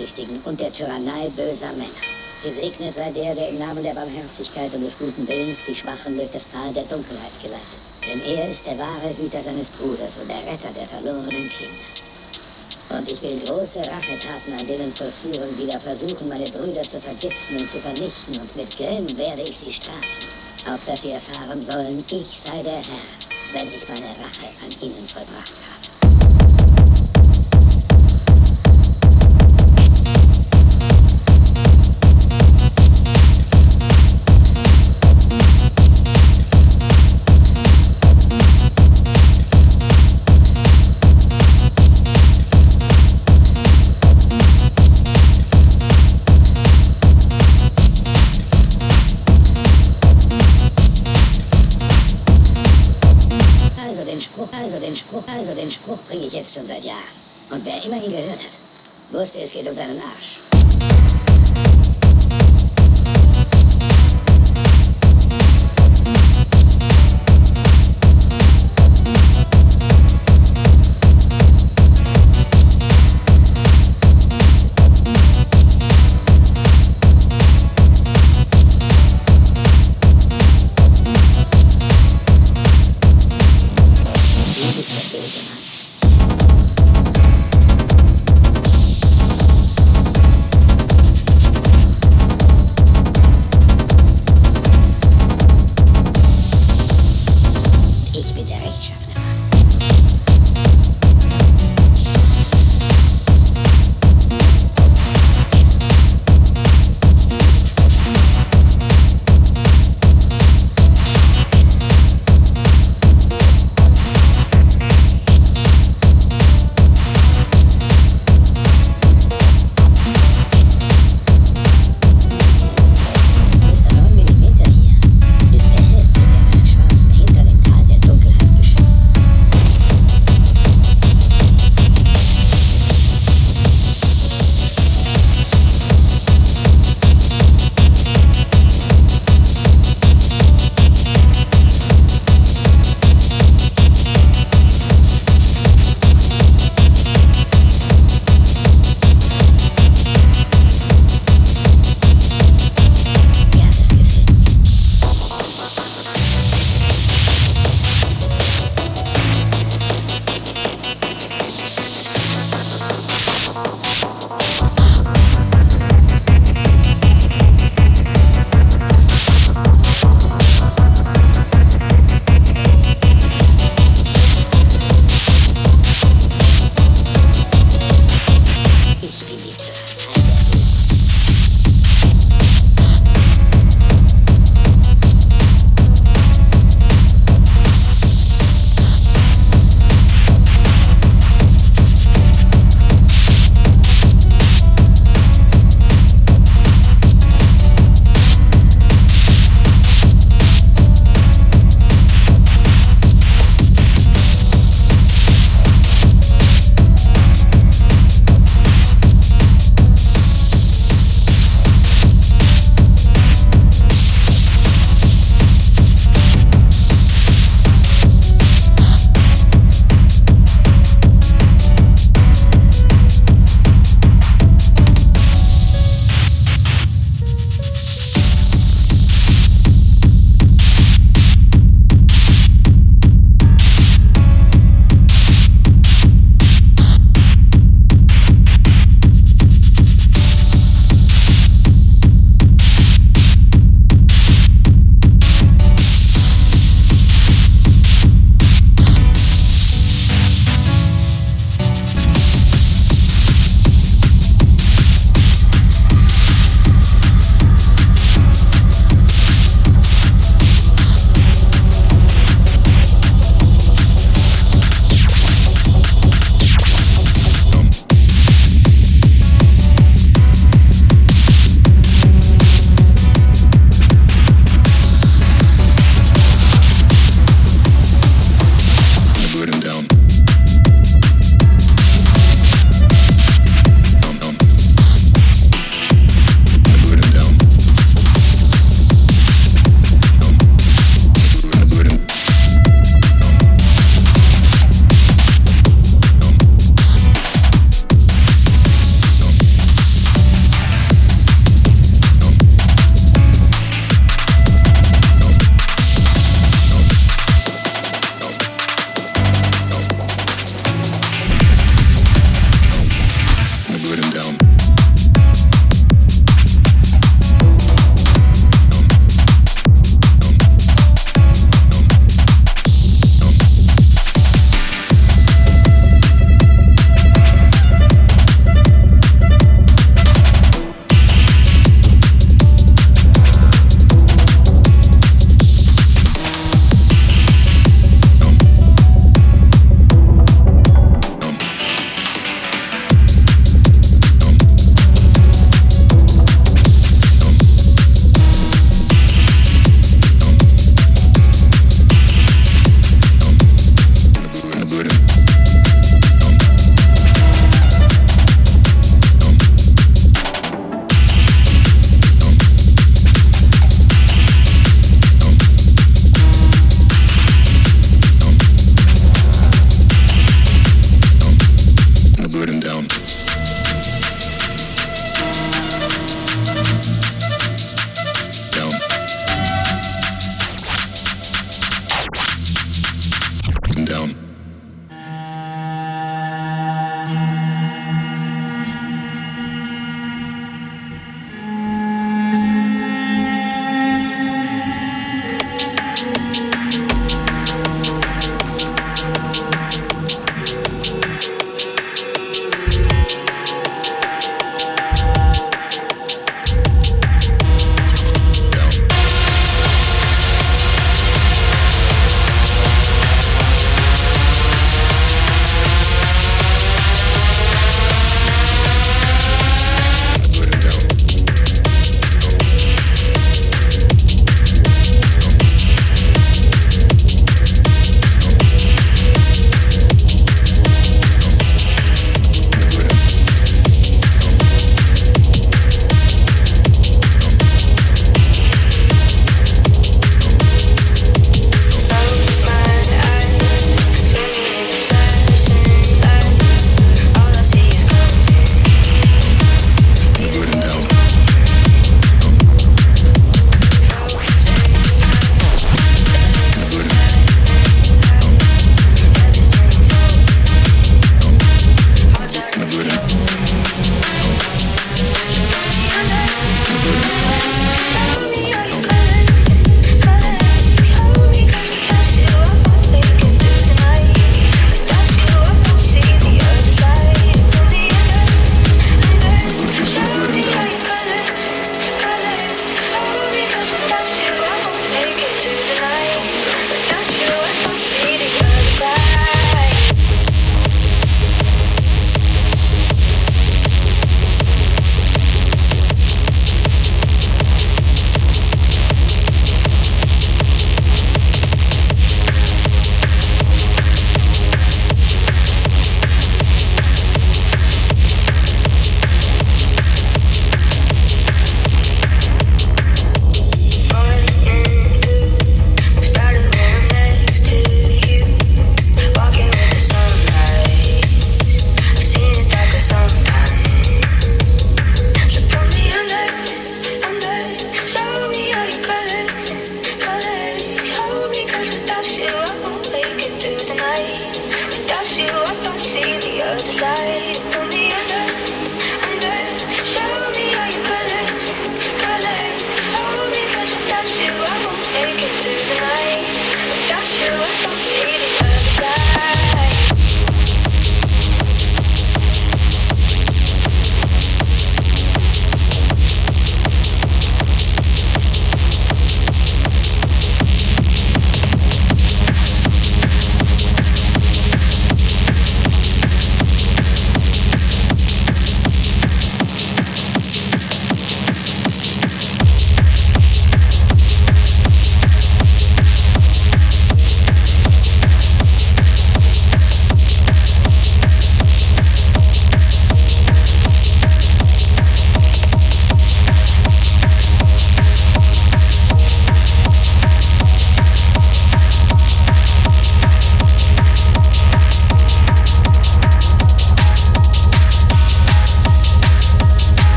Selbstsüchtigen und der Tyrannei böser Männer. Gesegnet sei der, der im Namen der Barmherzigkeit und des guten Willens die Schwachen durch das Tal der Dunkelheit geleitet. Denn er ist der wahre Hüter seines Bruders und der Retter der verlorenen Kinder. Und ich will große Rachetaten an denen vollführen, die da versuchen, meine Brüder zu vergiften und zu vernichten, und mit Grimm werde ich sie strafen, auf dass sie erfahren sollen, ich sei der Herr, wenn ich meine Rache an ihnen vollbracht habe. Spruch, bringe ich jetzt schon seit Jahren. Und wer immer ihn gehört hat, wusste, es geht um seinen Arsch.